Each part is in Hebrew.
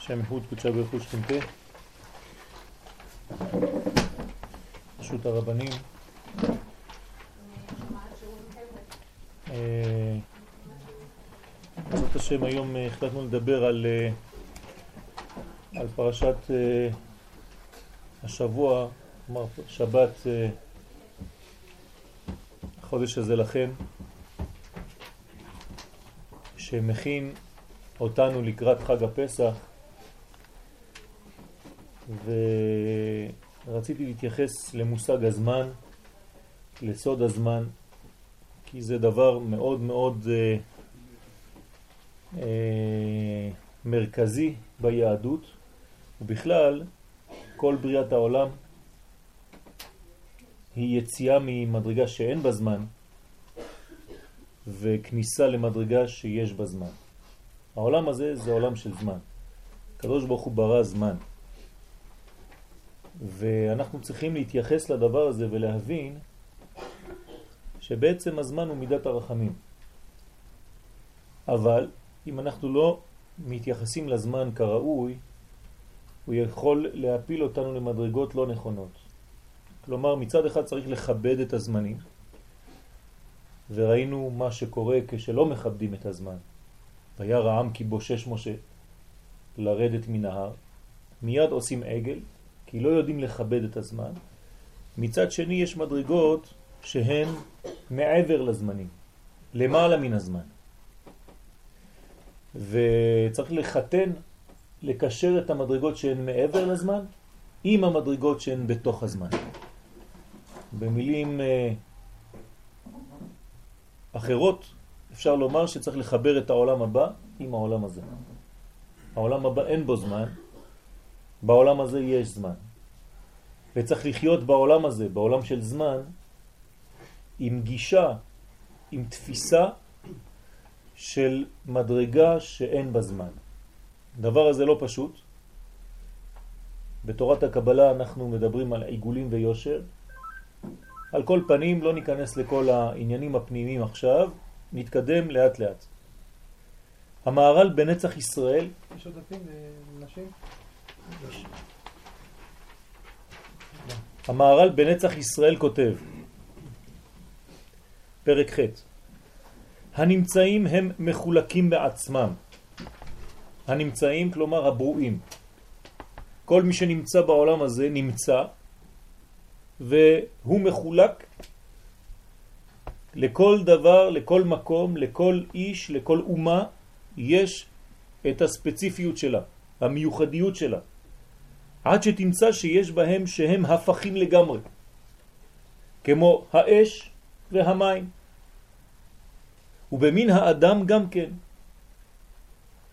שם יחוד קודשה ברכוש תמתה, רשות הרבנים. אה, בעזרת השם היום אה, החלטנו לדבר על, אה, על פרשת השבוע, כלומר שבת החודש הזה לכם, שמכין אותנו לקראת חג הפסח ורציתי להתייחס למושג הזמן, לסוד הזמן, כי זה דבר מאוד מאוד אה, אה, מרכזי ביהדות, ובכלל כל בריאת העולם היא יציאה ממדרגה שאין בה זמן וכניסה למדרגה שיש בה זמן. העולם הזה זה עולם של זמן. הקדוש ברוך הוא ברא זמן. ואנחנו צריכים להתייחס לדבר הזה ולהבין שבעצם הזמן הוא מידת הרחמים. אבל אם אנחנו לא מתייחסים לזמן כראוי, הוא יכול להפיל אותנו למדרגות לא נכונות. כלומר, מצד אחד צריך לכבד את הזמנים, וראינו מה שקורה כשלא מכבדים את הזמן. וירא העם כי בושש משה לרדת מנהר, מיד עושים עגל, כי לא יודעים לכבד את הזמן. מצד שני יש מדרגות שהן מעבר לזמנים, למעלה מן הזמן. וצריך לחתן, לקשר את המדרגות שהן מעבר לזמן עם המדרגות שהן בתוך הזמן. במילים אה, אחרות אפשר לומר שצריך לחבר את העולם הבא עם העולם הזה. העולם הבא אין בו זמן, בעולם הזה יש זמן. וצריך לחיות בעולם הזה, בעולם של זמן, עם גישה, עם תפיסה של מדרגה שאין בה זמן. הדבר הזה לא פשוט. בתורת הקבלה אנחנו מדברים על עיגולים ויושר. על כל פנים לא ניכנס לכל העניינים הפנימיים עכשיו, נתקדם לאט לאט. המערל בנצח ישראל... יש עודפים לנשים? המערל בנצח ישראל כותב, פרק ח' הנמצאים הם מחולקים בעצמם. הנמצאים, כלומר הברואים. כל מי שנמצא בעולם הזה נמצא, והוא מחולק לכל דבר, לכל מקום, לכל איש, לכל אומה, יש את הספציפיות שלה, המיוחדיות שלה. עד שתמצא שיש בהם שהם הפכים לגמרי, כמו האש והמים. ובמין האדם גם כן.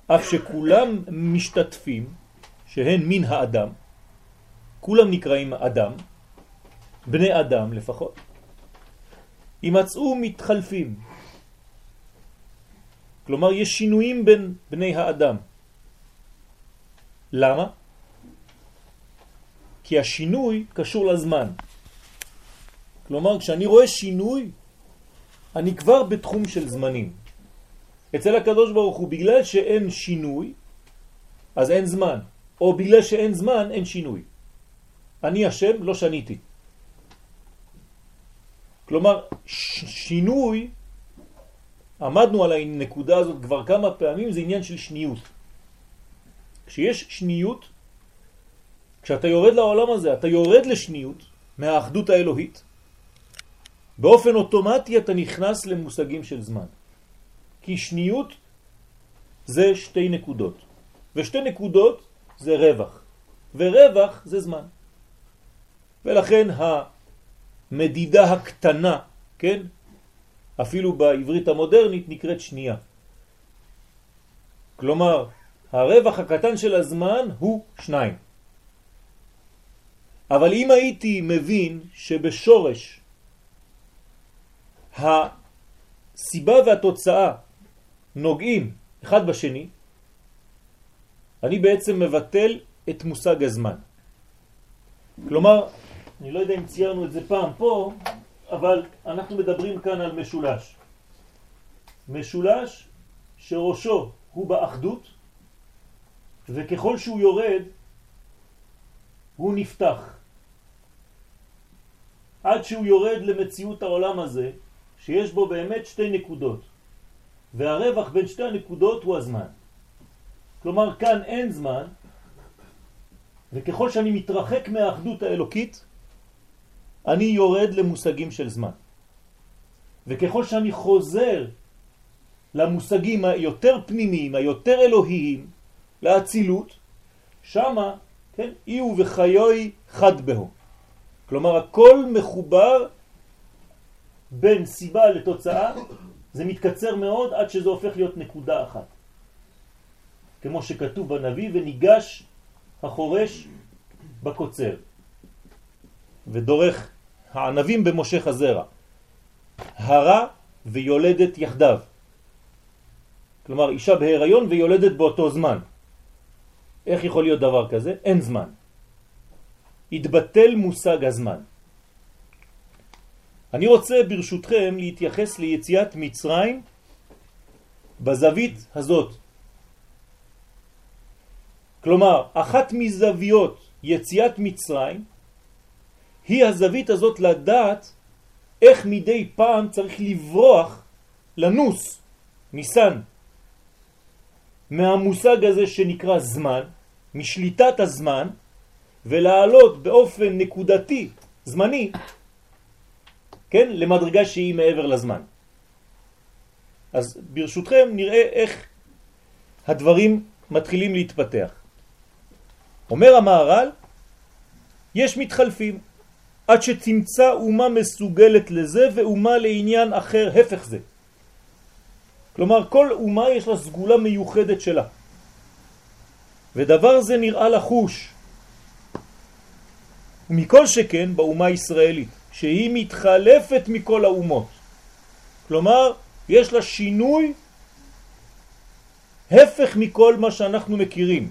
אף שכולם משתתפים, שהן מין האדם, כולם נקראים אדם, בני אדם לפחות, יימצאו מתחלפים. כלומר, יש שינויים בין בני האדם. למה? כי השינוי קשור לזמן. כלומר, כשאני רואה שינוי, אני כבר בתחום של זמנים. אצל הקדוש ברוך הוא, בגלל שאין שינוי, אז אין זמן. או בגלל שאין זמן, אין שינוי. אני השם, לא שניתי. כלומר, שינוי, עמדנו על הנקודה הזאת כבר כמה פעמים, זה עניין של שניות. כשיש שניות, כשאתה יורד לעולם הזה, אתה יורד לשניות מהאחדות האלוהית, באופן אוטומטי אתה נכנס למושגים של זמן. כי שניות זה שתי נקודות, ושתי נקודות זה רווח, ורווח זה זמן. ולכן המדידה הקטנה, כן, אפילו בעברית המודרנית נקראת שנייה. כלומר, הרווח הקטן של הזמן הוא שניים. אבל אם הייתי מבין שבשורש הסיבה והתוצאה נוגעים אחד בשני, אני בעצם מבטל את מושג הזמן. כלומר, אני לא יודע אם ציירנו את זה פעם פה, אבל אנחנו מדברים כאן על משולש. משולש שראשו הוא באחדות, וככל שהוא יורד, הוא נפתח. עד שהוא יורד למציאות העולם הזה, שיש בו באמת שתי נקודות. והרווח בין שתי הנקודות הוא הזמן. כלומר, כאן אין זמן, וככל שאני מתרחק מהאחדות האלוקית, אני יורד למושגים של זמן. וככל שאני חוזר למושגים היותר פנימיים, היותר אלוהיים, לאצילות, שמה, כן, אי וחיוי חד בהו. כלומר, הכל מחובר בין סיבה לתוצאה, זה מתקצר מאוד עד שזה הופך להיות נקודה אחת. כמו שכתוב בנביא, וניגש החורש בקוצר, ודורך הענבים במושך הזרע. הרה ויולדת יחדיו. כלומר, אישה בהיריון ויולדת באותו זמן. איך יכול להיות דבר כזה? אין זמן. התבטל מושג הזמן. אני רוצה ברשותכם להתייחס ליציאת מצרים בזווית הזאת. כלומר, אחת מזוויות יציאת מצרים היא הזווית הזאת לדעת איך מדי פעם צריך לברוח, לנוס, ניסן, מהמושג הזה שנקרא זמן, משליטת הזמן, ולעלות באופן נקודתי, זמני, כן, למדרגה שהיא מעבר לזמן. אז ברשותכם נראה איך הדברים מתחילים להתפתח. אומר המהר"ל, יש מתחלפים, עד שתמצא אומה מסוגלת לזה ואומה לעניין אחר הפך זה. כלומר, כל אומה יש לה סגולה מיוחדת שלה. ודבר זה נראה לחוש. ומכל שכן באומה הישראלית, שהיא מתחלפת מכל האומות. כלומר, יש לה שינוי הפך מכל מה שאנחנו מכירים.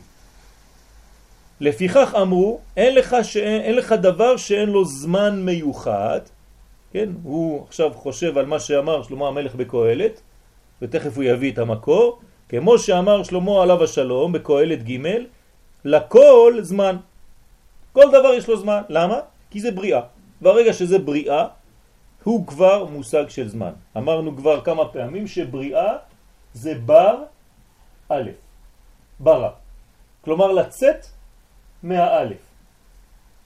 לפיכך אמרו, אין לך, שאין, אין לך דבר שאין לו זמן מיוחד, כן, הוא עכשיו חושב על מה שאמר שלמה המלך בקהלת, ותכף הוא יביא את המקור, כמו שאמר שלמה עליו השלום בקהלת ג' לכל זמן. כל דבר יש לו זמן. למה? כי זה בריאה. ברגע שזה בריאה, הוא כבר מושג של זמן. אמרנו כבר כמה פעמים שבריאה זה בר א', ברא. כלומר לצאת מהאלף.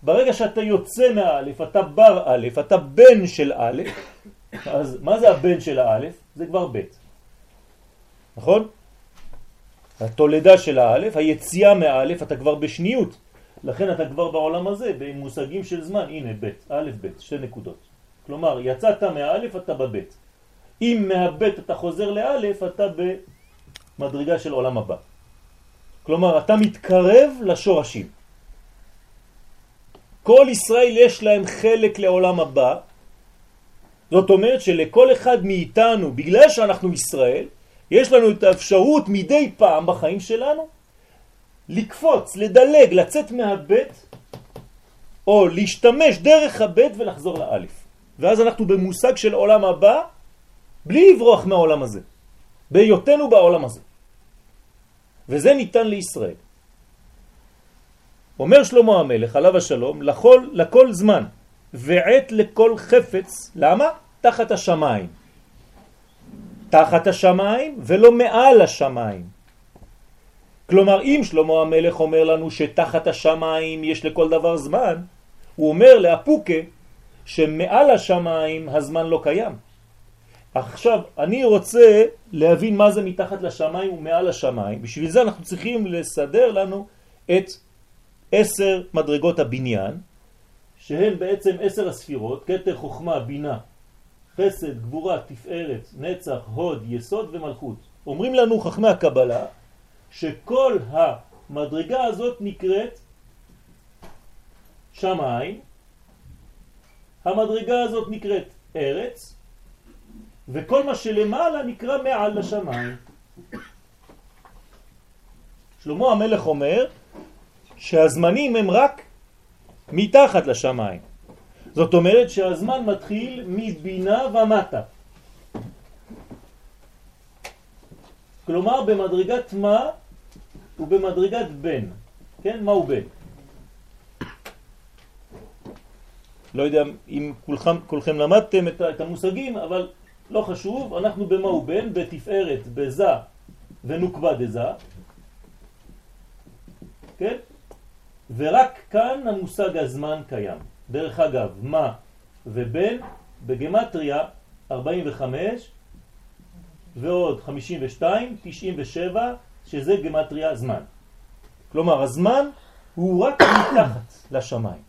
ברגע שאתה יוצא מהאלף, אתה בר א', אתה בן של א', אז מה זה הבן של האלף? זה כבר ב'. נכון? התולדה של האלף, היציאה מהאלף, אתה כבר בשניות. לכן אתה כבר בעולם הזה, במושגים של זמן, הנה ב', א', ב', שתי נקודות. כלומר, יצאת מהאלף, אתה בב'. אם מהב' אתה חוזר לאלף, אתה במדרגה של עולם הבא. כלומר, אתה מתקרב לשורשים. כל ישראל יש להם חלק לעולם הבא, זאת אומרת שלכל אחד מאיתנו, בגלל שאנחנו ישראל, יש לנו את האפשרות מדי פעם בחיים שלנו לקפוץ, לדלג, לצאת מהבית או להשתמש דרך הבית ולחזור לאלף. ואז אנחנו במושג של עולם הבא בלי לברוח מהעולם הזה, בהיותנו בעולם הזה. וזה ניתן לישראל. אומר שלמה המלך, עליו השלום, לכל, לכל זמן ועת לכל חפץ, למה? תחת השמיים. תחת השמיים ולא מעל השמיים. כלומר, אם שלמה המלך אומר לנו שתחת השמיים יש לכל דבר זמן, הוא אומר לאפוקה שמעל השמיים הזמן לא קיים. עכשיו, אני רוצה להבין מה זה מתחת לשמיים ומעל השמיים. בשביל זה אנחנו צריכים לסדר לנו את עשר מדרגות הבניין, שהן בעצם עשר הספירות, כתר חוכמה, בינה, חסד, גבורה, תפארת, נצח, הוד, יסוד ומלכות. אומרים לנו חכמי הקבלה שכל המדרגה הזאת נקראת שמיים, המדרגה הזאת נקראת ארץ, וכל מה שלמעלה נקרא מעל לשמיים. שלמה המלך אומר שהזמנים הם רק מתחת לשמיים. זאת אומרת שהזמן מתחיל מבינה ומטה. כלומר במדרגת מה הוא במדרגת בן. כן? מה הוא בן? לא יודע אם כולכם, כולכם למדתם את, את המושגים, אבל לא חשוב, אנחנו במה הוא בן? בתפארת, בזה ונוקבה דזה. כן? ורק כאן המושג הזמן קיים. דרך אגב, מה ובן בגמטריה 45 ועוד 52, 97, שזה גמטריה זמן. כלומר, הזמן הוא רק מתחת לשמיים.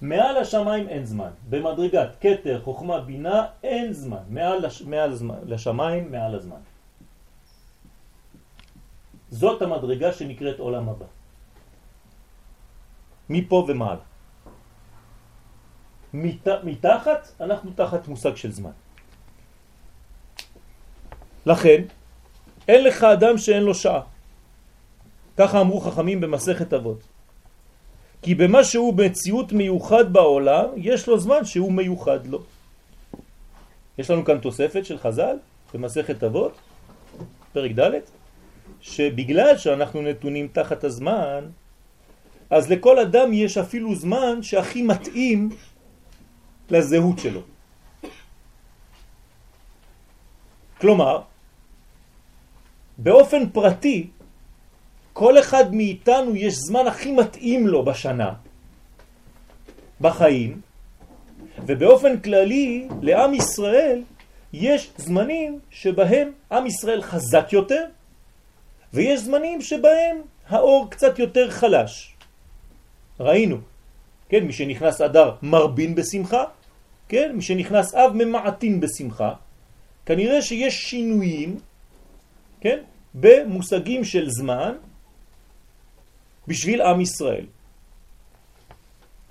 מעל השמיים אין זמן. במדרגת קטר, חוכמה, בינה, אין זמן. מעל, לש... מעל הזמן, לשמיים, מעל הזמן. זאת המדרגה שנקראת עולם הבא. מפה ומעלה. מת, מתחת, אנחנו תחת מושג של זמן. לכן, אין לך אדם שאין לו שעה. ככה אמרו חכמים במסכת אבות. כי במה שהוא מציאות מיוחד בעולם, יש לו זמן שהוא מיוחד לו. יש לנו כאן תוספת של חז"ל במסכת אבות, פרק ד', שבגלל שאנחנו נתונים תחת הזמן, אז לכל אדם יש אפילו זמן שהכי מתאים לזהות שלו. כלומר, באופן פרטי, כל אחד מאיתנו יש זמן הכי מתאים לו בשנה, בחיים, ובאופן כללי לעם ישראל יש זמנים שבהם עם ישראל חזק יותר, ויש זמנים שבהם האור קצת יותר חלש. ראינו, כן, מי שנכנס אדר מרבין בשמחה, כן, מי שנכנס אב ממעטין בשמחה, כנראה שיש שינויים, כן, במושגים של זמן בשביל עם ישראל.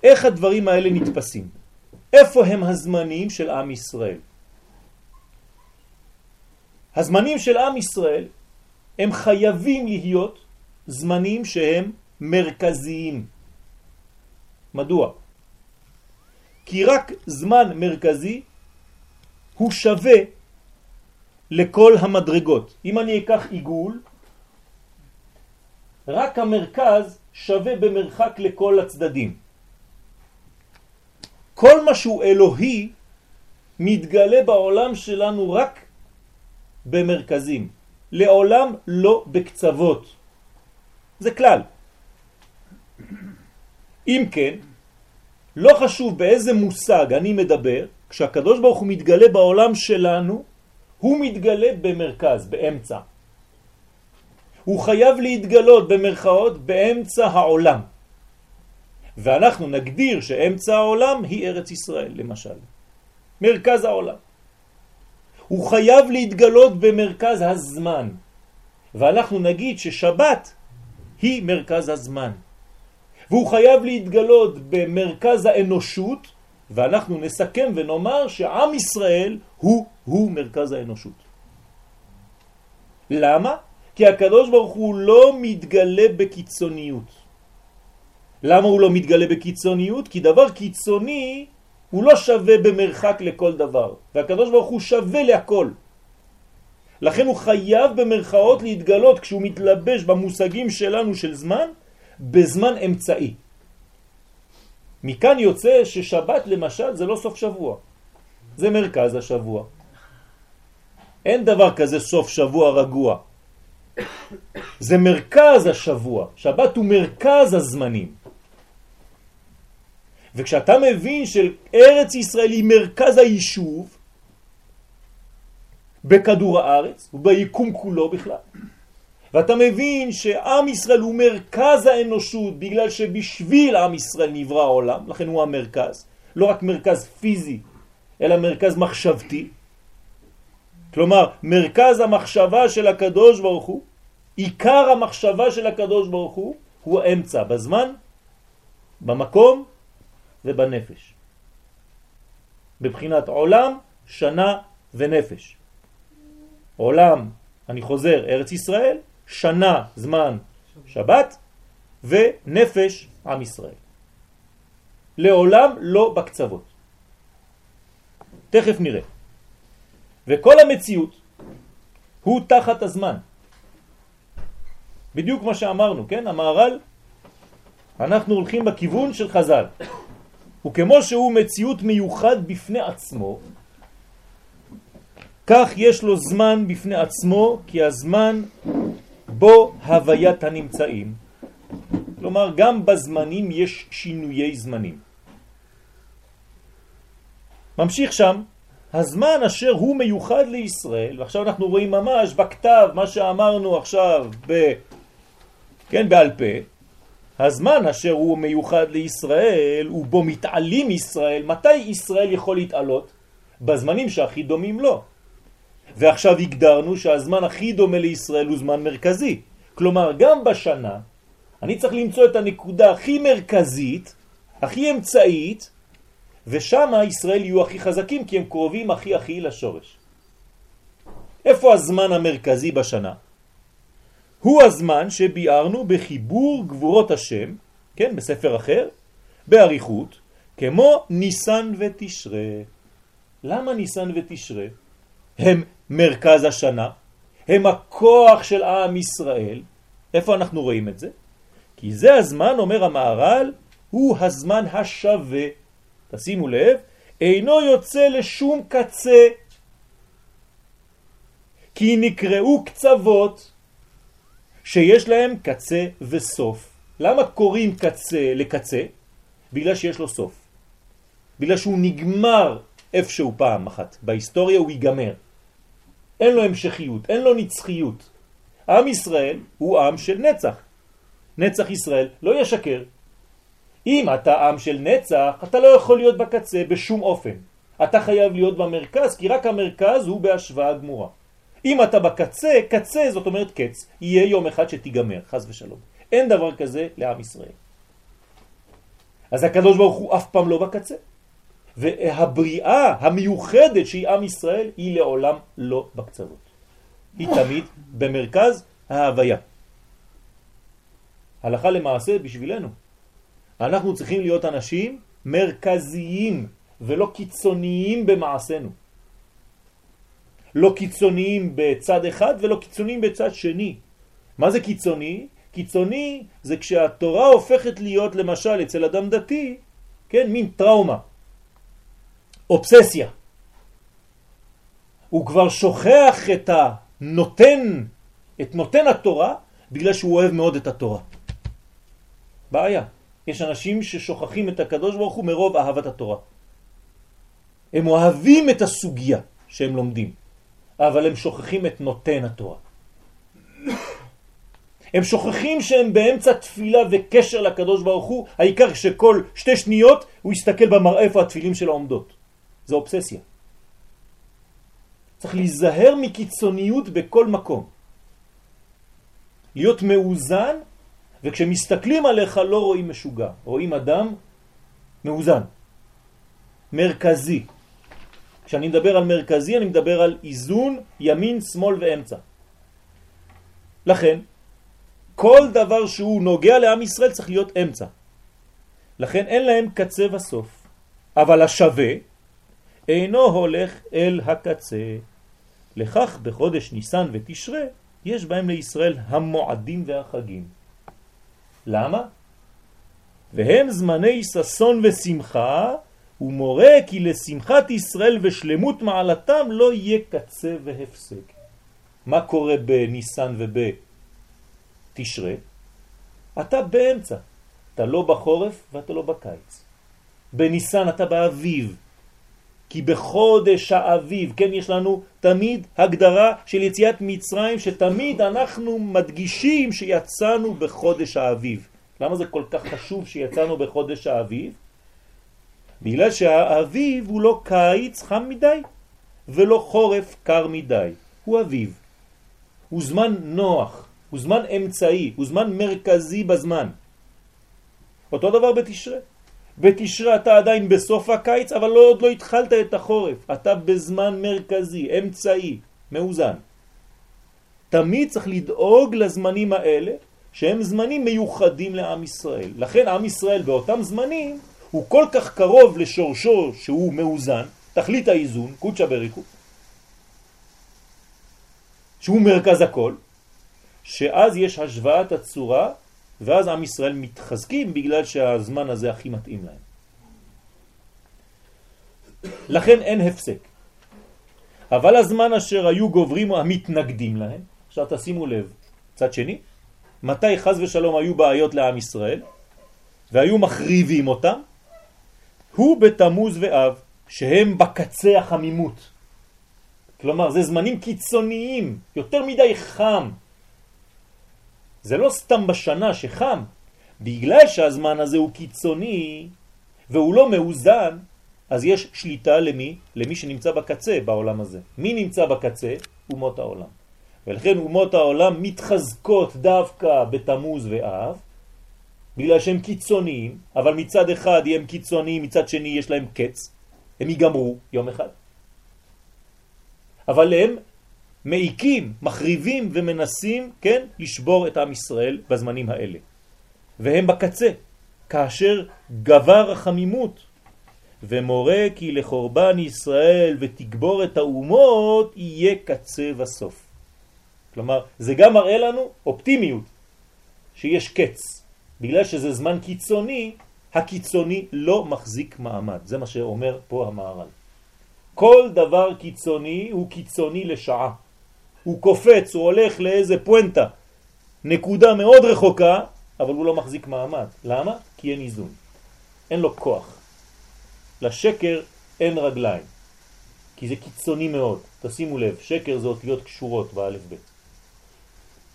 איך הדברים האלה נתפסים? איפה הם הזמנים של עם ישראל? הזמנים של עם ישראל הם חייבים להיות זמנים שהם מרכזיים. מדוע? כי רק זמן מרכזי הוא שווה לכל המדרגות. אם אני אקח עיגול, רק המרכז שווה במרחק לכל הצדדים. כל מה שהוא אלוהי מתגלה בעולם שלנו רק במרכזים, לעולם לא בקצוות. זה כלל. אם כן, לא חשוב באיזה מושג אני מדבר, כשהקדוש ברוך הוא מתגלה בעולם שלנו, הוא מתגלה במרכז, באמצע. הוא חייב להתגלות במרכאות באמצע העולם. ואנחנו נגדיר שאמצע העולם היא ארץ ישראל, למשל. מרכז העולם. הוא חייב להתגלות במרכז הזמן. ואנחנו נגיד ששבת היא מרכז הזמן. והוא חייב להתגלות במרכז האנושות, ואנחנו נסכם ונאמר שעם ישראל הוא, הוא מרכז האנושות. למה? כי הקדוש ברוך הוא לא מתגלה בקיצוניות. למה הוא לא מתגלה בקיצוניות? כי דבר קיצוני הוא לא שווה במרחק לכל דבר, והקדוש ברוך הוא שווה להכל. לכן הוא חייב במרכאות להתגלות כשהוא מתלבש במושגים שלנו של זמן, בזמן אמצעי. מכאן יוצא ששבת למשל זה לא סוף שבוע, זה מרכז השבוע. אין דבר כזה סוף שבוע רגוע. זה מרכז השבוע, שבת הוא מרכז הזמנים. וכשאתה מבין שארץ ישראל היא מרכז היישוב בכדור הארץ וביקום כולו בכלל, ואתה מבין שעם ישראל הוא מרכז האנושות בגלל שבשביל עם ישראל נברא העולם, לכן הוא המרכז, לא רק מרכז פיזי, אלא מרכז מחשבתי. כלומר, מרכז המחשבה של הקדוש ברוך הוא, עיקר המחשבה של הקדוש ברוך הוא, הוא האמצע, בזמן, במקום ובנפש. בבחינת עולם, שנה ונפש. עולם, אני חוזר, ארץ ישראל, שנה זמן שבת ונפש עם ישראל. לעולם לא בקצוות. תכף נראה. וכל המציאות הוא תחת הזמן. בדיוק מה שאמרנו, כן? המהר"ל, אנחנו הולכים בכיוון של חז"ל. וכמו שהוא מציאות מיוחד בפני עצמו, כך יש לו זמן בפני עצמו, כי הזמן בו הוויית הנמצאים. כלומר, גם בזמנים יש שינויי זמנים. ממשיך שם, הזמן אשר הוא מיוחד לישראל, ועכשיו אנחנו רואים ממש בכתב מה שאמרנו עכשיו ב, כן, בעל פה, הזמן אשר הוא מיוחד לישראל ובו מתעלים ישראל, מתי ישראל יכול להתעלות? בזמנים שהכי דומים לו. ועכשיו הגדרנו שהזמן הכי דומה לישראל הוא זמן מרכזי. כלומר, גם בשנה אני צריך למצוא את הנקודה הכי מרכזית, הכי אמצעית, ושם ישראל יהיו הכי חזקים כי הם קרובים הכי הכי לשורש. איפה הזמן המרכזי בשנה? הוא הזמן שביארנו בחיבור גבורות השם, כן, בספר אחר, בעריכות, כמו ניסן ותשרה. למה ניסן ותשרה? הם מרכז השנה, הם הכוח של עם ישראל. איפה אנחנו רואים את זה? כי זה הזמן, אומר המערל, הוא הזמן השווה. תשימו לב, אינו יוצא לשום קצה, כי נקראו קצוות שיש להם קצה וסוף. למה קוראים קצה לקצה? בגלל שיש לו סוף. בגלל שהוא נגמר איפשהו פעם אחת. בהיסטוריה הוא ייגמר. אין לו המשכיות, אין לו נצחיות. עם ישראל הוא עם של נצח. נצח ישראל לא ישקר. אם אתה עם של נצח, אתה לא יכול להיות בקצה בשום אופן. אתה חייב להיות במרכז, כי רק המרכז הוא בהשוואה גמורה. אם אתה בקצה, קצה זאת אומרת קץ, יהיה יום אחד שתיגמר, חז ושלום. אין דבר כזה לעם ישראל. אז הקדוש ברוך הוא אף פעם לא בקצה. והבריאה המיוחדת שהיא עם ישראל היא לעולם לא בקצוות. היא תמיד במרכז ההוויה. הלכה למעשה בשבילנו. אנחנו צריכים להיות אנשים מרכזיים ולא קיצוניים במעשינו. לא קיצוניים בצד אחד ולא קיצוניים בצד שני. מה זה קיצוני? קיצוני זה כשהתורה הופכת להיות למשל אצל אדם דתי, כן, מין טראומה, אובססיה. הוא כבר שוכח את הנותן, את נותן התורה, בגלל שהוא אוהב מאוד את התורה. בעיה. יש אנשים ששוכחים את הקדוש ברוך הוא מרוב אהבת התורה. הם אוהבים את הסוגיה שהם לומדים, אבל הם שוכחים את נותן התורה. הם שוכחים שהם באמצע תפילה וקשר לקדוש ברוך הוא, העיקר שכל שתי שניות הוא יסתכל במראה איפה התפילים שלו עומדות. זה אובססיה. צריך להיזהר מקיצוניות בכל מקום. להיות מאוזן, וכשמסתכלים עליך לא רואים משוגע, רואים אדם מאוזן, מרכזי. כשאני מדבר על מרכזי אני מדבר על איזון ימין, שמאל ואמצע. לכן, כל דבר שהוא נוגע לעם ישראל צריך להיות אמצע. לכן אין להם קצה וסוף. אבל השווה אינו הולך אל הקצה. לכך בחודש ניסן ותשרה יש בהם לישראל המועדים והחגים. למה? והם זמני ששון ושמחה, ומורה כי לשמחת ישראל ושלמות מעלתם לא יהיה קצה והפסק. מה קורה בניסן ובתשרה? אתה באמצע. אתה לא בחורף ואתה לא בקיץ. בניסן אתה באביב. כי בחודש האביב, כן, יש לנו תמיד הגדרה של יציאת מצרים, שתמיד אנחנו מדגישים שיצאנו בחודש האביב. למה זה כל כך חשוב שיצאנו בחודש האביב? בגלל שהאביב הוא לא קיץ חם מדי, ולא חורף קר מדי, הוא אביב. הוא זמן נוח, הוא זמן אמצעי, הוא זמן מרכזי בזמן. אותו דבר בתשרה. בתשרה אתה עדיין בסוף הקיץ, אבל לא, עוד לא התחלת את החורף. אתה בזמן מרכזי, אמצעי, מאוזן. תמיד צריך לדאוג לזמנים האלה, שהם זמנים מיוחדים לעם ישראל. לכן עם ישראל באותם זמנים הוא כל כך קרוב לשורשו שהוא מאוזן, תכלית האיזון, קודשא בריחו, שהוא מרכז הכל, שאז יש השוואת הצורה, ואז עם ישראל מתחזקים בגלל שהזמן הזה הכי מתאים להם. לכן אין הפסק. אבל הזמן אשר היו גוברים המתנגדים להם, עכשיו תשימו לב, צד שני, מתי חז ושלום היו בעיות לעם ישראל, והיו מחריבים אותם, הוא בתמוז ואב, שהם בקצה החמימות. כלומר, זה זמנים קיצוניים, יותר מדי חם. זה לא סתם בשנה שחם, בגלל שהזמן הזה הוא קיצוני והוא לא מאוזן, אז יש שליטה למי? למי שנמצא בקצה בעולם הזה. מי נמצא בקצה? אומות העולם. ולכן אומות העולם מתחזקות דווקא בתמוז ואב, בגלל שהם קיצוניים, אבל מצד אחד הם קיצוניים, מצד שני יש להם קץ, הם ייגמרו יום אחד. אבל הם מעיקים, מחריבים ומנסים, כן, לשבור את עם ישראל בזמנים האלה. והם בקצה, כאשר גבר החמימות, ומורה כי לחורבן ישראל ותגבור את האומות יהיה קצה וסוף. כלומר, זה גם מראה לנו אופטימיות, שיש קץ. בגלל שזה זמן קיצוני, הקיצוני לא מחזיק מעמד. זה מה שאומר פה המערל. כל דבר קיצוני הוא קיצוני לשעה. הוא קופץ, הוא הולך לאיזה פואנטה, נקודה מאוד רחוקה, אבל הוא לא מחזיק מעמד. למה? כי אין איזון. אין לו כוח. לשקר אין רגליים, כי זה קיצוני מאוד. תשימו לב, שקר זה אותיות קשורות באלף בית.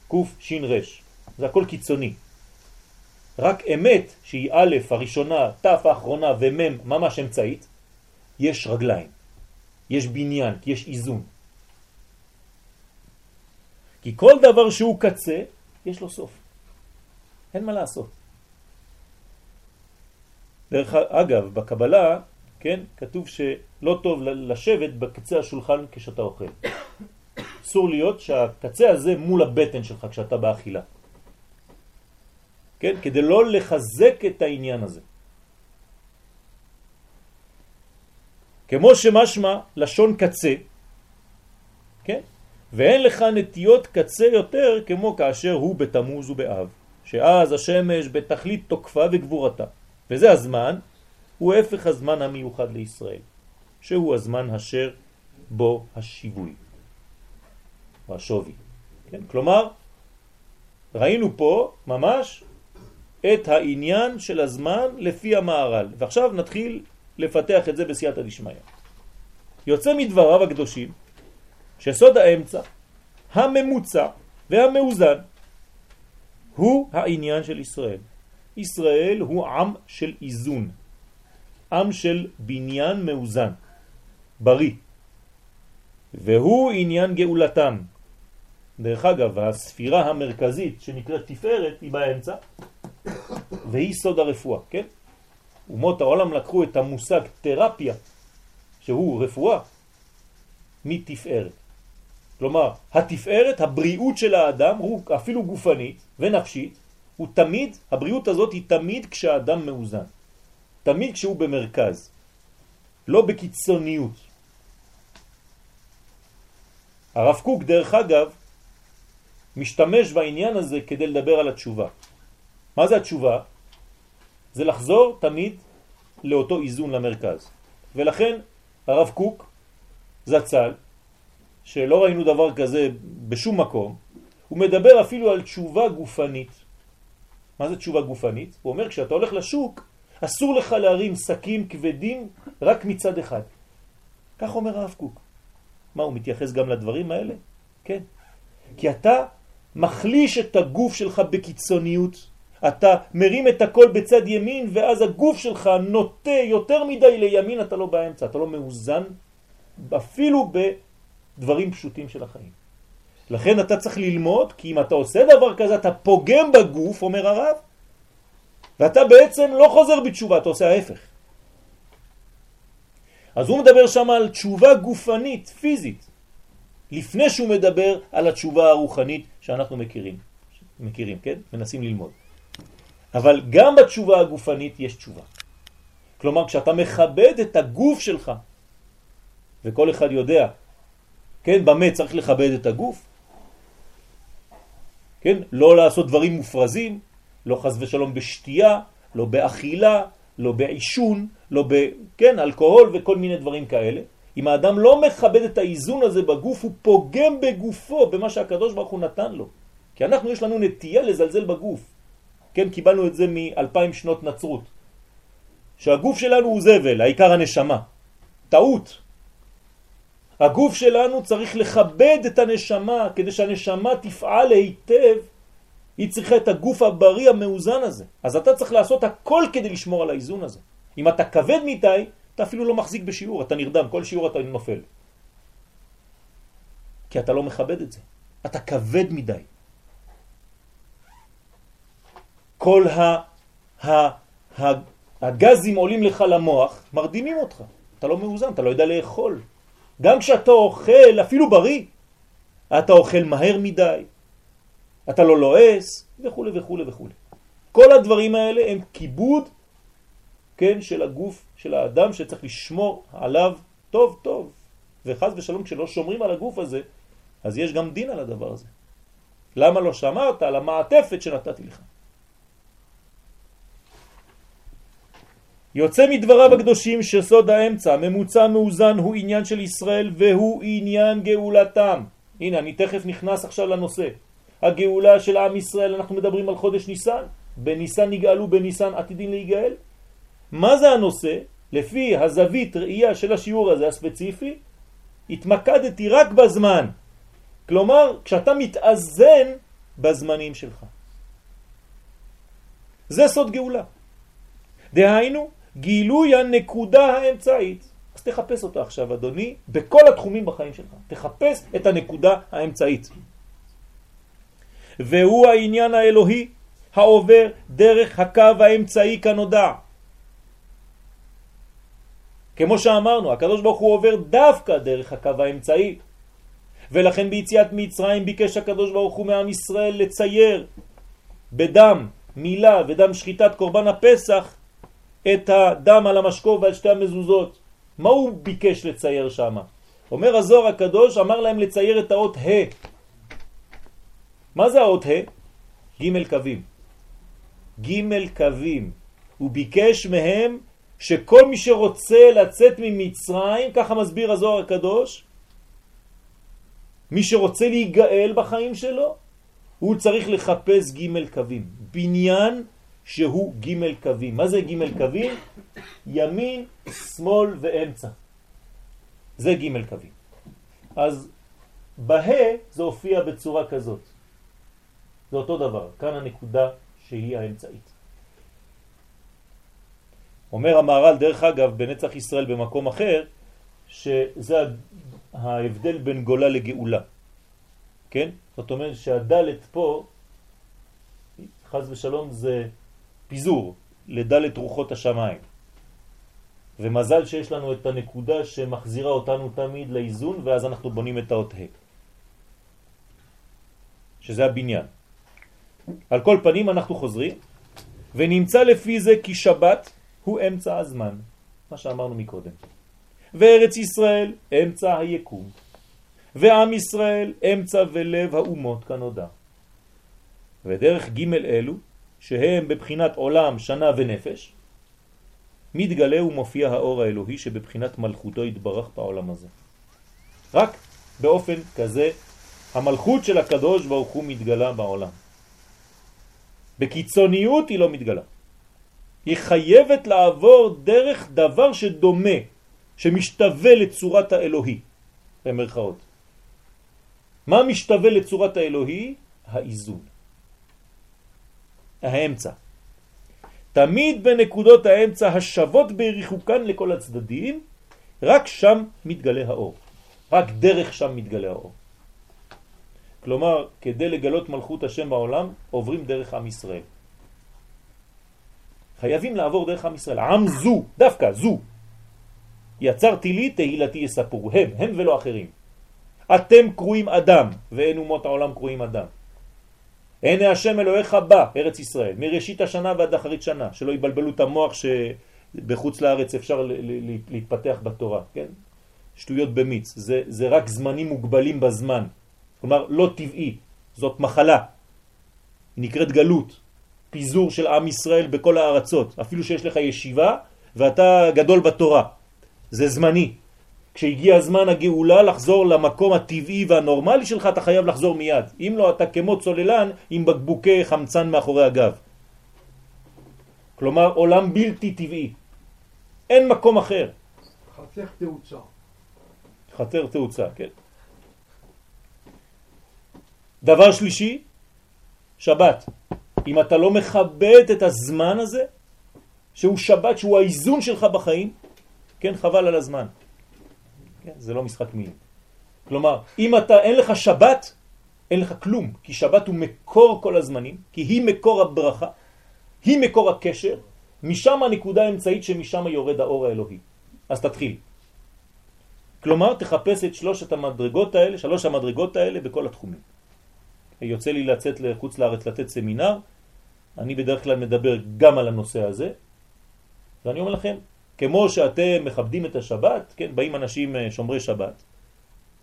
קוף שין רש, זה הכל קיצוני. רק אמת שהיא א' הראשונה, ת' האחרונה ומ' ממש אמצעית, יש רגליים, יש בניין, יש איזון. כי כל דבר שהוא קצה, יש לו סוף. אין מה לעשות. דרך אגב, בקבלה, כן, כתוב שלא טוב לשבת בקצה השולחן כשאתה אוכל. אסור להיות שהקצה הזה מול הבטן שלך כשאתה באכילה. כן? כדי לא לחזק את העניין הזה. כמו שמשמע לשון קצה, כן? ואין לך נטיות קצה יותר כמו כאשר הוא בתמוז ובאב, שאז השמש בתכלית תוקפה וגבורתה, וזה הזמן, הוא הפך הזמן המיוחד לישראל, שהוא הזמן אשר בו השיווי. השווי. כן? כלומר, ראינו פה ממש את העניין של הזמן לפי המערל. ועכשיו נתחיל לפתח את זה בסייעתא דשמיא. יוצא מדבריו הקדושים שסוד האמצע, הממוצע והמאוזן הוא העניין של ישראל. ישראל הוא עם של איזון, עם של בניין מאוזן, בריא, והוא עניין גאולתם, דרך אגב, הספירה המרכזית שנקראת תפארת היא באמצע, והיא סוד הרפואה, כן? אומות העולם לקחו את המושג תרפיה, שהוא רפואה, מתפארת. כלומר, התפארת, הבריאות של האדם, הוא אפילו גופנית ונפשית, הוא תמיד, הבריאות הזאת היא תמיד כשהאדם מאוזן. תמיד כשהוא במרכז, לא בקיצוניות. הרב קוק, דרך אגב, משתמש בעניין הזה כדי לדבר על התשובה. מה זה התשובה? זה לחזור תמיד לאותו איזון למרכז. ולכן הרב קוק זצ"ל, שלא ראינו דבר כזה בשום מקום, הוא מדבר אפילו על תשובה גופנית. מה זה תשובה גופנית? הוא אומר כשאתה הולך לשוק אסור לך להרים שקים כבדים רק מצד אחד. כך אומר הרב קוק. מה, הוא מתייחס גם לדברים האלה? כן. כי אתה מחליש את הגוף שלך בקיצוניות. אתה מרים את הכל בצד ימין ואז הגוף שלך נוטה יותר מדי לימין, אתה לא באמצע, אתה לא מאוזן אפילו בדברים פשוטים של החיים. לכן אתה צריך ללמוד, כי אם אתה עושה דבר כזה, אתה פוגם בגוף, אומר הרב, ואתה בעצם לא חוזר בתשובה, אתה עושה ההפך. אז הוא מדבר שם על תשובה גופנית, פיזית. לפני שהוא מדבר על התשובה הרוחנית שאנחנו מכירים, מכירים, כן? מנסים ללמוד. אבל גם בתשובה הגופנית יש תשובה. כלומר, כשאתה מכבד את הגוף שלך, וכל אחד יודע, כן, במה צריך לכבד את הגוף? כן? לא לעשות דברים מופרזים, לא חז ושלום בשתייה, לא באכילה, לא בעישון, לא ב... כן, אלכוהול וכל מיני דברים כאלה. אם האדם לא מכבד את האיזון הזה בגוף, הוא פוגם בגופו, במה שהקדוש ברוך הוא נתן לו. כי אנחנו יש לנו נטייה לזלזל בגוף. כן, קיבלנו את זה מאלפיים שנות נצרות. שהגוף שלנו הוא זבל, העיקר הנשמה. טעות. הגוף שלנו צריך לכבד את הנשמה, כדי שהנשמה תפעל היטב, היא צריכה את הגוף הבריא המאוזן הזה. אז אתה צריך לעשות הכל כדי לשמור על האיזון הזה. אם אתה כבד מדי, אתה אפילו לא מחזיק בשיעור, אתה נרדם, כל שיעור אתה נופל. כי אתה לא מכבד את זה. אתה כבד מדי. כל ה, ה, ה, הגזים עולים לך למוח, מרדימים אותך. אתה לא מאוזן, אתה לא יודע לאכול. גם כשאתה אוכל, אפילו בריא, אתה אוכל מהר מדי, אתה לא לועס, וכו' וכו' וכו'. כל הדברים האלה הם כיבוד, כן, של הגוף של האדם שצריך לשמור עליו טוב טוב. וחז ושלום כשלא שומרים על הגוף הזה, אז יש גם דין על הדבר הזה. למה לא שמרת על המעטפת שנתתי לך? יוצא מדבריו הקדושים שסוד האמצע, ממוצע מאוזן, הוא עניין של ישראל והוא עניין גאולתם. הנה, אני תכף נכנס עכשיו לנושא. הגאולה של עם ישראל, אנחנו מדברים על חודש ניסן. בניסן נגאלו, בניסן עתידים להיגאל. מה זה הנושא? לפי הזווית ראייה של השיעור הזה הספציפי, התמקדתי רק בזמן. כלומר, כשאתה מתאזן בזמנים שלך. זה סוד גאולה. דהיינו, גילוי הנקודה האמצעית. אז תחפש אותה עכשיו, אדוני, בכל התחומים בחיים שלך. תחפש את הנקודה האמצעית. והוא העניין האלוהי העובר דרך הקו האמצעי כנודע. כמו שאמרנו, הקדוש ברוך הוא עובר דווקא דרך הקו האמצעי. ולכן ביציאת מצרים ביקש הקדוש ברוך הוא מעם ישראל לצייר בדם, מילה ודם שחיטת קורבן הפסח את הדם על המשקוף ועל שתי המזוזות. מה הוא ביקש לצייר שם? אומר הזוהר הקדוש, אמר להם לצייר את האות ה'. מה זה האות ה'? ג' קווים. ג' קווים. הוא ביקש מהם שכל מי שרוצה לצאת ממצרים, ככה מסביר הזוהר הקדוש, מי שרוצה להיגאל בחיים שלו, הוא צריך לחפש ג' קווים. בניין שהוא ג' קווים. מה זה ג' קווים? ימין, שמאל ואמצע. זה ג' קווים. אז בה זה הופיע בצורה כזאת. זה אותו דבר. כאן הנקודה שהיא האמצעית. אומר המהר"ל, דרך אגב, בנצח ישראל במקום אחר, שזה ההבדל בין גולה לגאולה. כן? זאת אומרת שהדלת פה, חז ושלום, זה פיזור לדלת רוחות השמיים. ומזל שיש לנו את הנקודה שמחזירה אותנו תמיד לאיזון, ואז אנחנו בונים את האות ה', שזה הבניין. על כל פנים אנחנו חוזרים, ונמצא לפי זה כי שבת הוא אמצע הזמן, מה שאמרנו מקודם. וארץ ישראל אמצע היקום, ועם ישראל אמצע ולב האומות כנודע. ודרך ג' אלו שהם בבחינת עולם, שנה ונפש, מתגלה ומופיע האור האלוהי שבבחינת מלכותו יתברך בעולם הזה. רק באופן כזה המלכות של הקדוש ברוך הוא מתגלה בעולם. בקיצוניות היא לא מתגלה. היא חייבת לעבור דרך דבר שדומה, שמשתווה לצורת האלוהי, במרכאות. מה משתווה לצורת האלוהי? האיזון. האמצע. תמיד בנקודות האמצע השוות בריחוקן לכל הצדדים, רק שם מתגלה האור. רק דרך שם מתגלה האור. כלומר, כדי לגלות מלכות השם בעולם, עוברים דרך עם ישראל. חייבים לעבור דרך עם ישראל. עם זו, דווקא זו. יצרתי לי, תהילתי יספרו. הם, הם ולא אחרים. אתם קרואים אדם, ואין אומות העולם קרואים אדם. הנה השם אלוהיך בא, ארץ ישראל, מראשית השנה ועד אחרית שנה, שלא יבלבלו את המוח שבחוץ לארץ אפשר להתפתח בתורה, כן? שטויות במיץ, זה, זה רק זמנים מוגבלים בזמן, כלומר לא טבעי, זאת מחלה, נקראת גלות, פיזור של עם ישראל בכל הארצות, אפילו שיש לך ישיבה ואתה גדול בתורה. זה זמני. כשהגיע הזמן הגאולה לחזור למקום הטבעי והנורמלי שלך, אתה חייב לחזור מיד. אם לא, אתה כמו צוללן עם בקבוקי חמצן מאחורי הגב. כלומר, עולם בלתי טבעי. אין מקום אחר. חתך תאוצה. חתר תאוצה, כן. דבר שלישי, שבת. אם אתה לא מכבד את הזמן הזה, שהוא שבת, שהוא האיזון שלך בחיים, כן, חבל על הזמן. כן, זה לא משחק מילים. כלומר, אם אתה, אין לך שבת, אין לך כלום, כי שבת הוא מקור כל הזמנים, כי היא מקור הברכה, היא מקור הקשר, משם הנקודה האמצעית שמשם יורד האור האלוהי. אז תתחיל. כלומר, תחפש את שלושת המדרגות האלה, שלוש המדרגות האלה בכל התחומים. יוצא לי לצאת לחוץ לארץ לתת סמינר, אני בדרך כלל מדבר גם על הנושא הזה, ואני אומר לכם, כמו שאתם מכבדים את השבת, כן, באים אנשים אה, שומרי שבת,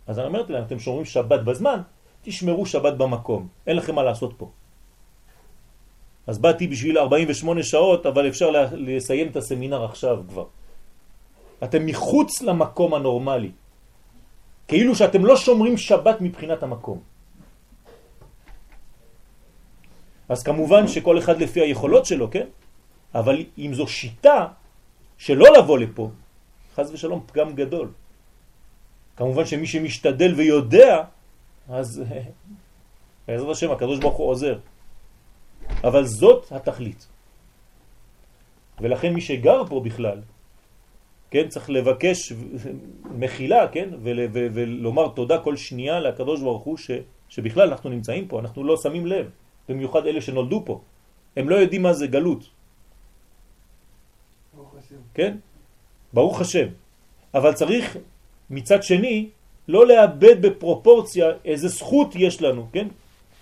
אז אני אומרת להם, אתם שומרים שבת בזמן, תשמרו שבת במקום, אין לכם מה לעשות פה. אז באתי בשביל 48 שעות, אבל אפשר לסיים את הסמינר עכשיו כבר. אתם מחוץ למקום הנורמלי. כאילו שאתם לא שומרים שבת מבחינת המקום. אז כמובן שכל אחד לפי היכולות שלו, כן? אבל אם זו שיטה שלא לבוא לפה, חז ושלום פגם גדול. כמובן שמי שמשתדל ויודע, אז בעזרת השם הקדוש ברוך הוא עוזר. אבל זאת התכלית. ולכן מי שגר פה בכלל, כן, צריך לבקש מחילה, כן, ול, ו, ולומר תודה כל שנייה לקדוש ברוך הוא ש, שבכלל אנחנו נמצאים פה, אנחנו לא שמים לב, במיוחד אלה שנולדו פה. הם לא יודעים מה זה גלות. כן? ברוך השם. אבל צריך מצד שני לא לאבד בפרופורציה איזה זכות יש לנו, כן?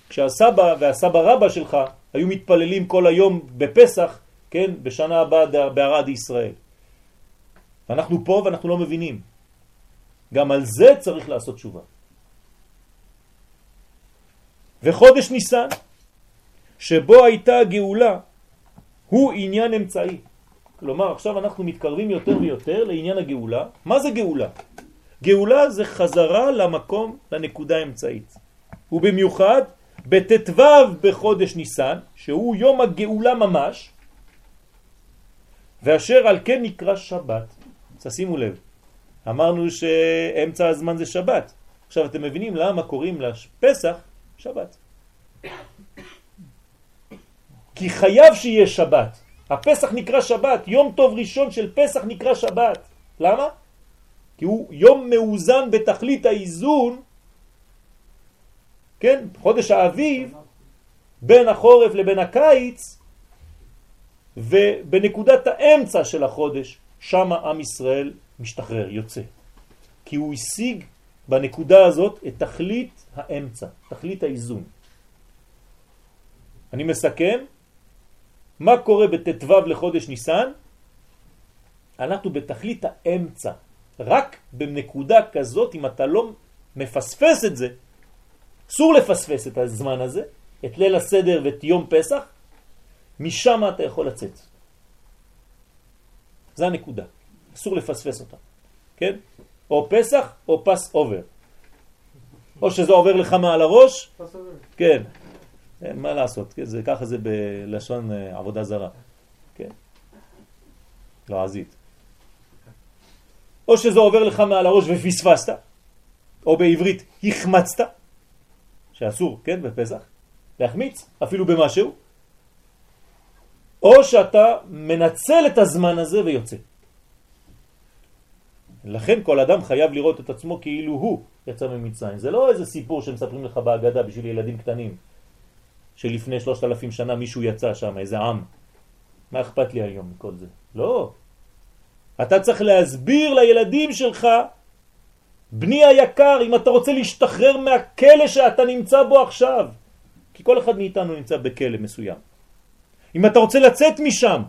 כשהסבא והסבא רבא שלך היו מתפללים כל היום בפסח, כן? בשנה הבאה בערד ישראל. אנחנו פה ואנחנו לא מבינים. גם על זה צריך לעשות תשובה. וחודש ניסן, שבו הייתה הגאולה, הוא עניין אמצעי. כלומר, עכשיו אנחנו מתקרבים יותר ויותר לעניין הגאולה. מה זה גאולה? גאולה זה חזרה למקום, לנקודה האמצעית. ובמיוחד בט"ו בחודש ניסן, שהוא יום הגאולה ממש, ואשר על כן נקרא שבת. תשימו לב, אמרנו שאמצע הזמן זה שבת. עכשיו אתם מבינים למה קוראים לפסח שבת. כי חייב שיהיה שבת. הפסח נקרא שבת, יום טוב ראשון של פסח נקרא שבת. למה? כי הוא יום מאוזן בתכלית האיזון, כן, חודש האביב, בין החורף לבין הקיץ, ובנקודת האמצע של החודש, שם עם ישראל משתחרר, יוצא. כי הוא השיג בנקודה הזאת את תכלית האמצע, תכלית האיזון. אני מסכם, מה קורה בט"ו לחודש ניסן? אנחנו בתכלית האמצע. רק בנקודה כזאת, אם אתה לא מפספס את זה, אסור לפספס את הזמן הזה, את ליל הסדר ואת יום פסח, משם אתה יכול לצאת. זה הנקודה. אסור לפספס אותה. כן? או פסח או פס אובר. או שזה עובר לך מעל הראש. פס. כן. אין מה לעשות, כן? זה, ככה זה בלשון אה, עבודה זרה. כן? לועזית. או שזה עובר לך מעל הראש ופספסת, או בעברית החמצת, שאסור, כן, בפסח, להחמיץ, אפילו במשהו, או שאתה מנצל את הזמן הזה ויוצא. לכן כל אדם חייב לראות את עצמו כאילו הוא יצא ממצרים. זה לא איזה סיפור שמספרים לך בהגדה בשביל ילדים קטנים, שלפני שלושת אלפים שנה מישהו יצא שם, איזה עם. מה אכפת לי היום מכל זה? לא. אתה צריך להסביר לילדים שלך, בני היקר, אם אתה רוצה להשתחרר מהכלא שאתה נמצא בו עכשיו, כי כל אחד מאיתנו נמצא בכלא מסוים. אם אתה רוצה לצאת משם,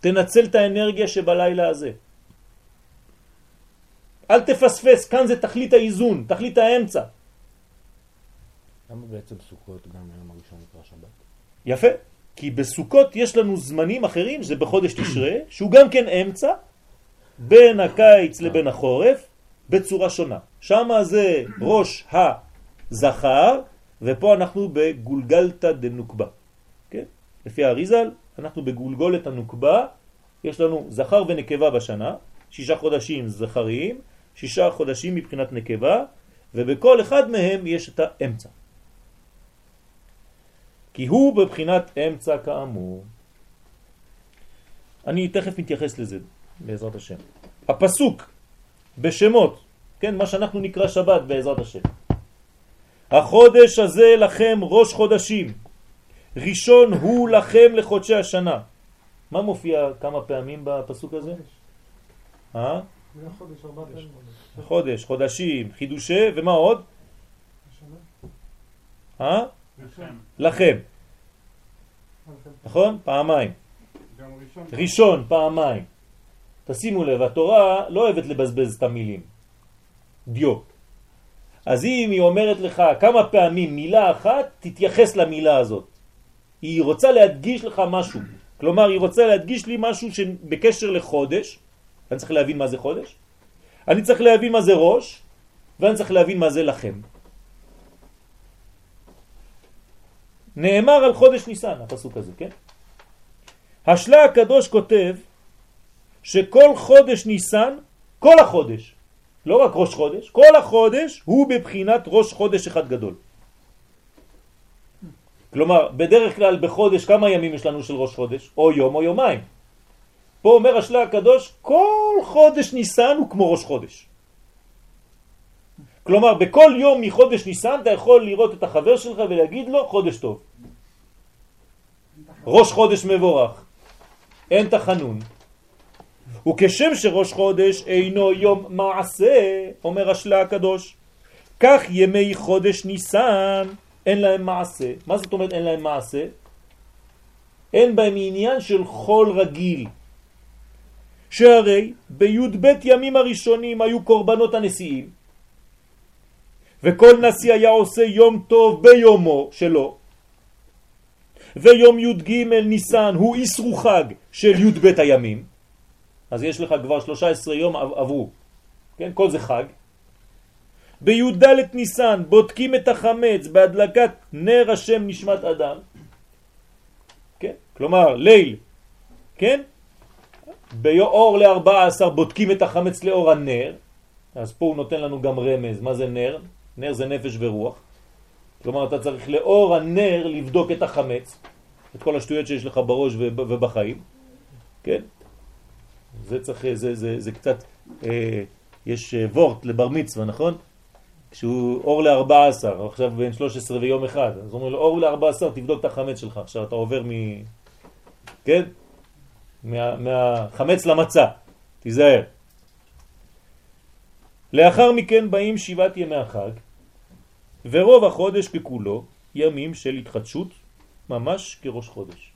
תנצל את האנרגיה שבלילה הזה. אל תפספס, כאן זה תכלית האיזון, תכלית האמצע. למה בעצם סוכות גם היום הראשון נקרא שבת? יפה, כי בסוכות יש לנו זמנים אחרים, זה בחודש תשרה, שהוא גם כן אמצע, בין הקיץ לבין החורף, בצורה שונה. שם זה ראש הזכר, ופה אנחנו בגולגלתא דנוקבה. כן? לפי האריזל, אנחנו בגולגולת הנוקבה, יש לנו זכר ונקבה בשנה, שישה חודשים זכריים, שישה חודשים מבחינת נקבה, ובכל אחד מהם יש את האמצע. כי הוא בבחינת אמצע כאמור. אני תכף מתייחס לזה, בעזרת השם. הפסוק בשמות, כן, מה שאנחנו נקרא שבת בעזרת השם. החודש הזה לכם ראש חודשים, ראשון הוא לכם לחודשי השנה. מה מופיע כמה פעמים בפסוק הזה? אה? חודש, חודשים, חידושי, ומה עוד? אה? לכם. נכון? פעמיים. ראשון, פעמיים. תשימו לב, התורה לא אוהבת לבזבז את המילים. דיו. אז אם היא אומרת לך כמה פעמים מילה אחת, תתייחס למילה הזאת. היא רוצה להדגיש לך משהו. כלומר, היא רוצה להדגיש לי משהו בקשר לחודש. אני צריך להבין מה זה חודש. אני צריך להבין מה זה ראש, ואני צריך להבין מה זה לכם. נאמר על חודש ניסן, הפסוק הזה, כן? השלה הקדוש כותב שכל חודש ניסן, כל החודש, לא רק ראש חודש, כל החודש הוא בבחינת ראש חודש אחד גדול. כלומר, בדרך כלל בחודש כמה ימים יש לנו של ראש חודש? או יום או יומיים. פה אומר השלה הקדוש, כל חודש ניסן הוא כמו ראש חודש. כלומר, בכל יום מחודש ניסן אתה יכול לראות את החבר שלך ולהגיד לו חודש טוב. ראש חודש מבורך. אין תחנון. וכשם שראש חודש אינו יום מעשה, אומר השלה הקדוש, כך ימי חודש ניסן אין להם מעשה. מה זאת אומרת אין להם מעשה? אין בהם עניין של חול רגיל. שהרי בי"ב ימים הראשונים היו קורבנות הנשיאים, וכל נשיא היה עושה יום טוב ביומו שלו, ויום י"ג ניסן הוא איסרו חג של י"ב הימים, אז יש לך כבר 13 יום עברו, כן? כל זה חג. בי"ד ניסן בודקים את החמץ בהדלקת נר השם נשמת אדם, כן? כלומר ליל, כן? באור ל-14 בודקים את החמץ לאור הנר, אז פה הוא נותן לנו גם רמז, מה זה נר? נר זה נפש ורוח. כלומר, אתה צריך לאור הנר לבדוק את החמץ, את כל השטויות שיש לך בראש ובחיים, כן? זה צריך, זה, זה, זה קצת, אה, יש אה, וורט לבר מצווה, נכון? שהוא אור ל-14, עכשיו בין 13 ויום אחד, אז אומרים לו, אור ל-14, תבדוק את החמץ שלך, עכשיו אתה עובר מ... כן? מה, מהחמץ למצה, תיזהר. לאחר מכן באים שבעת ימי החג, ורוב החודש ככולו ימים של התחדשות, ממש כראש חודש.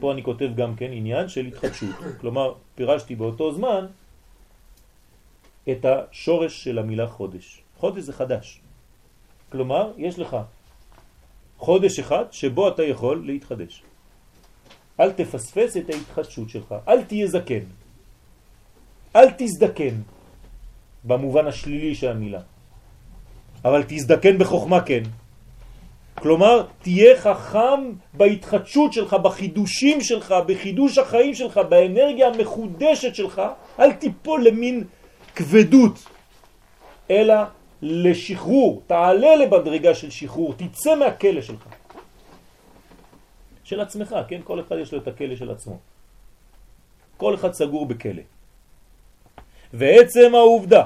פה אני כותב גם כן עניין של התחדשות, כלומר פירשתי באותו זמן את השורש של המילה חודש. חודש זה חדש. כלומר, יש לך חודש אחד שבו אתה יכול להתחדש. אל תפספס את ההתחדשות שלך, אל תהיה זקן, אל תזדקן, במובן השלילי של המילה. אבל תזדקן בחוכמה כן. כלומר, תהיה חכם בהתחדשות שלך, בחידושים שלך, בחידוש החיים שלך, באנרגיה המחודשת שלך, אל תיפול למין כבדות, אלא לשחרור, תעלה לבדרגה של שחרור, תצא מהכלא שלך. של עצמך, כן? כל אחד יש לו את הכלא של עצמו. כל אחד סגור בכלא. ועצם העובדה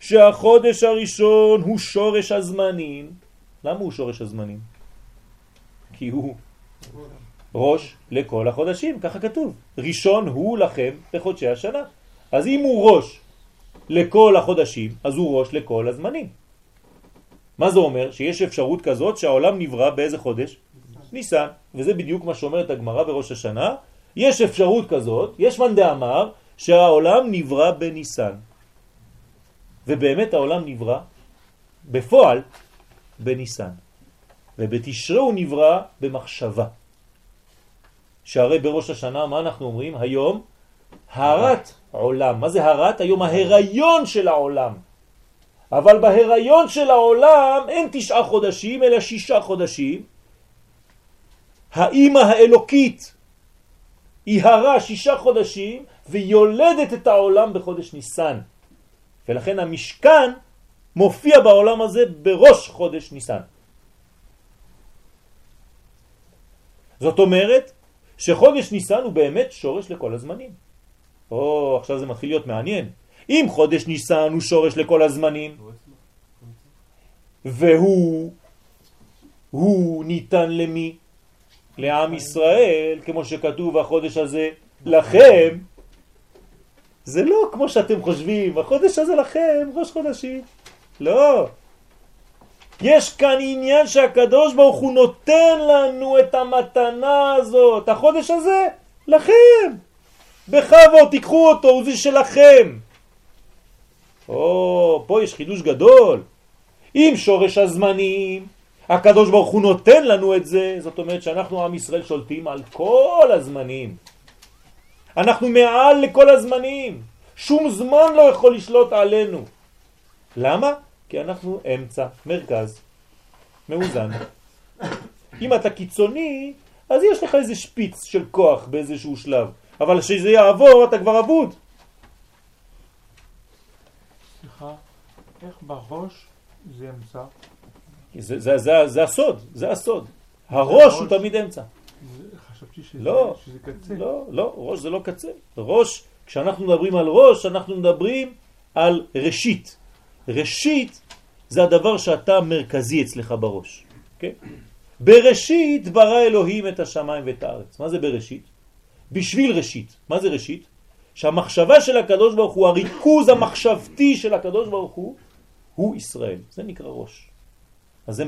שהחודש הראשון הוא שורש הזמנים, למה הוא שורש הזמנים? כי הוא ראש לכל החודשים, ככה כתוב. ראשון הוא לכם בחודשי השנה. אז אם הוא ראש לכל החודשים, אז הוא ראש לכל הזמנים. מה זה אומר? שיש אפשרות כזאת שהעולם נברא באיזה חודש? ניסן. וזה בדיוק מה שאומרת הגמרא בראש השנה. יש אפשרות כזאת, יש מנדה אמר, שהעולם נברא בניסן. ובאמת העולם נברא בפועל בניסן. ובתשרה הוא נברא במחשבה. שהרי בראש השנה, מה אנחנו אומרים? היום הרת עולם. מה זה הרת? היום ההיריון של העולם. אבל בהיריון של העולם אין תשעה חודשים, אלא שישה חודשים. האימא האלוקית היא הרה שישה חודשים ויולדת את העולם בחודש ניסן. ולכן המשכן מופיע בעולם הזה בראש חודש ניסן. זאת אומרת שחודש ניסן הוא באמת שורש לכל הזמנים. או, עכשיו זה מתחיל להיות מעניין. אם חודש ניסן הוא שורש לכל הזמנים, והוא הוא ניתן למי? לעם ישראל, כמו שכתוב החודש הזה לכם, זה לא כמו שאתם חושבים, החודש הזה לכם, ראש חודשים. לא. יש כאן עניין שהקדוש ברוך הוא נותן לנו את המתנה הזאת, החודש הזה, לכם. בכבוד, תיקחו אותו, הוא זה שלכם. או, פה יש חידוש גדול. אם שורש הזמנים, הקדוש ברוך הוא נותן לנו את זה, זאת אומרת שאנחנו עם ישראל שולטים על כל הזמנים. אנחנו מעל לכל הזמנים. שום זמן לא יכול לשלוט עלינו. למה? כי אנחנו אמצע, מרכז, מאוזן. אם אתה קיצוני, אז יש לך איזה שפיץ של כוח באיזשהו שלב, אבל כשזה יעבור אתה כבר אבוד. סליחה, איך בראש זה אמצע? זה, זה, זה, זה הסוד, זה הסוד. הראש הוא תמיד אמצע. זה- חשבתי שזה, לא, שזה קצה. לא, לא, ראש זה לא קצה. ראש, כשאנחנו מדברים על ראש, אנחנו מדברים על ראשית. ראשית זה הדבר שאתה מרכזי אצלך בראש. כן? בראשית ברא אלוהים את השמיים ואת הארץ. מה זה בראשית? בשביל ראשית. מה זה ראשית? שהמחשבה של הקדוש ברוך הוא, הריכוז המחשבתי של הקדוש ברוך הוא, הוא ישראל. זה נקרא ראש. אז זה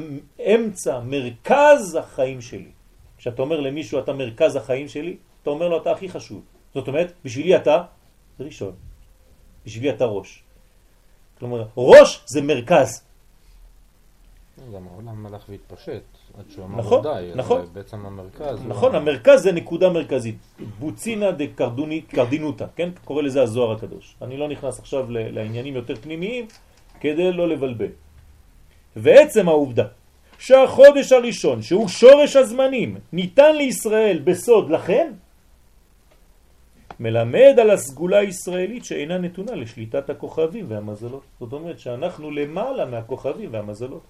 אמצע, מרכז החיים שלי. כשאתה אומר למישהו אתה מרכז החיים שלי, אתה אומר לו אתה הכי חשוב. זאת אומרת, בשבילי אתה ראשון. בשבילי אתה ראש. כלומר, ראש זה מרכז. גם העולם הלך והתפשט, עד שהוא אמר נכון, די, נכון. בעצם המרכז. הוא נכון, ה- המרכז זה נקודה מרכזית. בוצינה דה קרדינותה, כן? קורא לזה הזוהר הקדוש. אני לא נכנס עכשיו לעניינים יותר פנימיים כדי לא לבלבל. ועצם העובדה שהחודש הראשון, שהוא שורש הזמנים, ניתן לישראל בסוד לכן, מלמד על הסגולה הישראלית שאינה נתונה לשליטת הכוכבים והמזלות. זאת אומרת שאנחנו למעלה מהכוכבים והמזלות.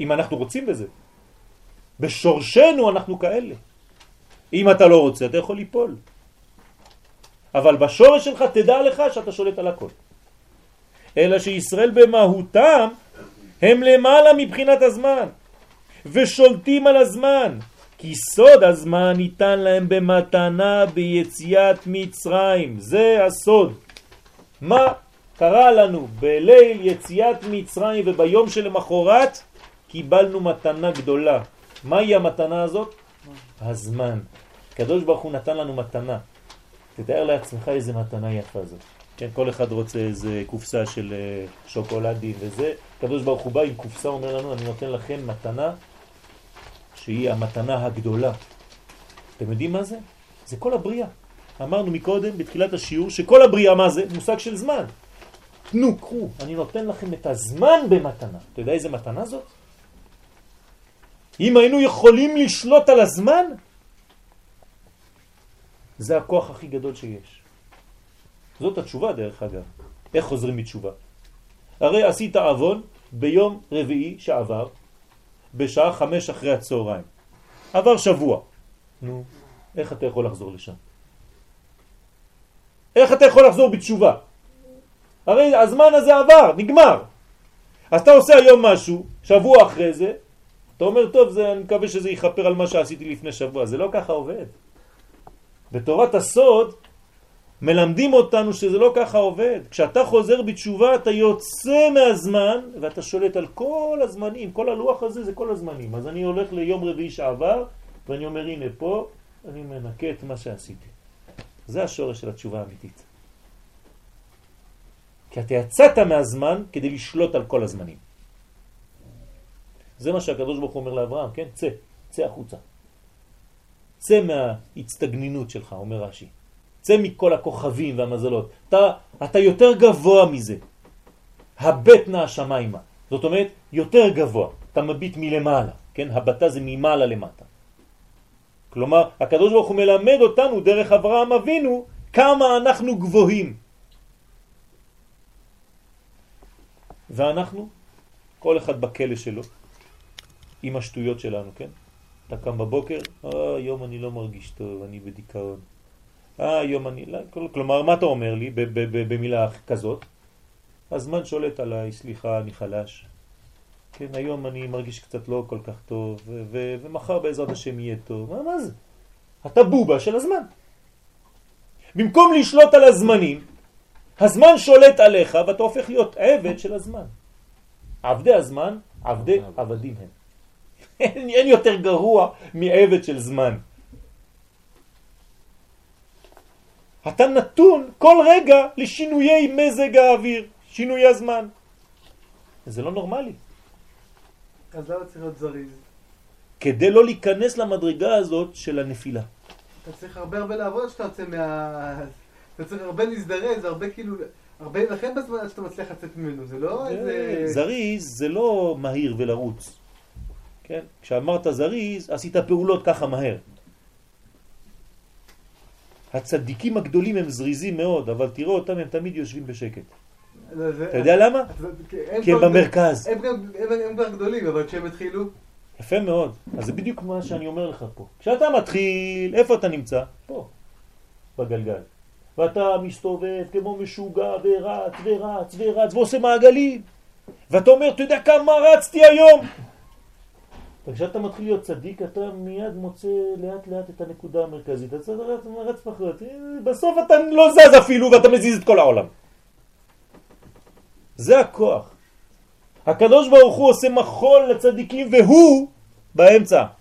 אם אנחנו רוצים בזה. בשורשנו אנחנו כאלה. אם אתה לא רוצה, אתה יכול ליפול. אבל בשורש שלך תדע לך שאתה שולט על הכל. אלא שישראל במהותם הם למעלה מבחינת הזמן, ושולטים על הזמן, כי סוד הזמן ניתן להם במתנה ביציאת מצרים. זה הסוד. מה קרה לנו בליל יציאת מצרים וביום שלמחרת קיבלנו מתנה גדולה. מהי המתנה הזאת? הזמן. הקדוש ברוך הוא נתן לנו מתנה. תתאר לעצמך איזה מתנה יפה זאת. כן, כל אחד רוצה איזה קופסה של אה, שוקולדים וזה. הקדוש ברוך הוא בא עם קופסה, אומר לנו, אני נותן לכם מתנה שהיא המתנה הגדולה. אתם יודעים מה זה? זה כל הבריאה. אמרנו מקודם, בתחילת השיעור, שכל הבריאה מה זה? מושג של זמן. תנו, קחו, אני נותן לכם את הזמן במתנה. אתה יודע איזה מתנה זאת? אם היינו יכולים לשלוט על הזמן, זה הכוח הכי גדול שיש. זאת התשובה דרך אגב. איך חוזרים מתשובה? הרי עשית עוון ביום רביעי שעבר, בשעה חמש אחרי הצהריים. עבר שבוע. נו, איך אתה יכול לחזור לשם? איך אתה יכול לחזור בתשובה? הרי הזמן הזה עבר, נגמר. אז אתה עושה היום משהו, שבוע אחרי זה, אתה אומר, טוב, זה, אני מקווה שזה יכפר על מה שעשיתי לפני שבוע. זה לא ככה עובד. בתורת הסוד מלמדים אותנו שזה לא ככה עובד. כשאתה חוזר בתשובה אתה יוצא מהזמן ואתה שולט על כל הזמנים. כל הלוח הזה זה כל הזמנים. אז אני הולך ליום רביעי שעבר ואני אומר, הנה פה אני מנקה את מה שעשיתי. זה השורש של התשובה האמיתית. כי אתה יצאת מהזמן כדי לשלוט על כל הזמנים. זה מה שהקדוש ברוך הוא אומר לאברהם, כן? צא, צא החוצה. צא מההצטגנינות שלך, אומר רש"י. צא מכל הכוכבים והמזלות. אתה, אתה יותר גבוה מזה. הבט נא השמיימה. זאת אומרת, יותר גבוה. אתה מביט מלמעלה, כן? הבטה זה ממעלה למטה. כלומר, הקדוש ברוך הוא מלמד אותנו דרך אברהם אבינו כמה אנחנו גבוהים. ואנחנו, כל אחד בכלא שלו, עם השטויות שלנו, כן? אתה קם בבוקר, אה, היום אני לא מרגיש טוב, אני בדיכאון. אה, היום אני... לא, כלומר, מה אתה אומר לי במילה כזאת? הזמן שולט עליי, סליחה, אני חלש. כן, היום אני מרגיש קצת לא כל כך טוב, ומחר בעזרת השם יהיה טוב. מה, מה זה? אתה בובה של הזמן. במקום לשלוט על הזמנים, הזמן שולט עליך ואתה הופך להיות עבד של הזמן. עבדי הזמן, עבדי עבדים הם. אין, אין יותר גרוע מעבד של זמן. אתה נתון כל רגע לשינויי מזג האוויר, שינוי הזמן. זה לא נורמלי. אז למה צריך להיות זריז? כדי לא להיכנס למדרגה הזאת של הנפילה. אתה צריך הרבה הרבה לעבוד שאתה יוצא מה... אתה צריך הרבה להזדרז, הרבה כאילו... הרבה לכן בזמן שאתה מצליח לצאת ממנו, זה לא איזה... זריז זה לא מהיר ולרוץ. כן? כשאמרת זריז, עשית פעולות ככה מהר. הצדיקים הגדולים הם זריזים מאוד, אבל תראו אותם, הם תמיד יושבים בשקט. אתה יודע למה? כי הם במרכז. הם כבר גדולים, אבל כשהם התחילו... יפה מאוד. אז זה בדיוק מה שאני אומר לך פה. כשאתה מתחיל, איפה אתה נמצא? פה, בגלגל. ואתה מסתובב כמו משוגע ורץ ורץ ורץ ועושה מעגלים. ואתה אומר, אתה יודע כמה רצתי היום? וכשאתה מתחיל להיות צדיק, אתה מיד מוצא לאט לאט את הנקודה המרכזית. אתה רץ פחות, בסוף אתה לא זז אפילו ואתה מזיז את כל העולם. זה הכוח. הקדוש ברוך הוא עושה מחול לצדיקים והוא באמצע.